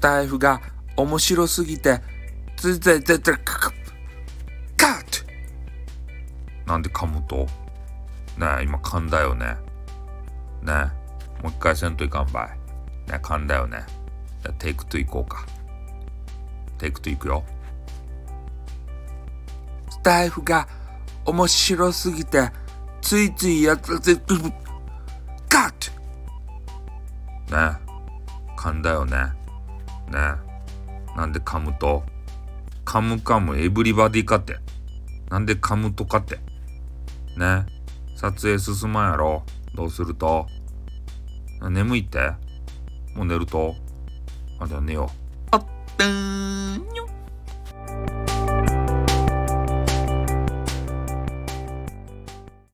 タイフが面白すぎて、ついついついついカッカッなんで噛むと？ねえ、今噛んだよね。ねえ、もう一回せんといかんばい。ねえ、噛んだよね。じゃあテイク2いこうか。テイク2いくよ。スタイフが面白すぎて、ついついやつつカッねえ、噛んだよね。ね、なんでカムとカムカムエブリバディかって。なんでカムとかって？ね撮影進まんやろ？どうすると？眠いって？もう寝ると？あ、じゃあ寝よう。あっ、てーん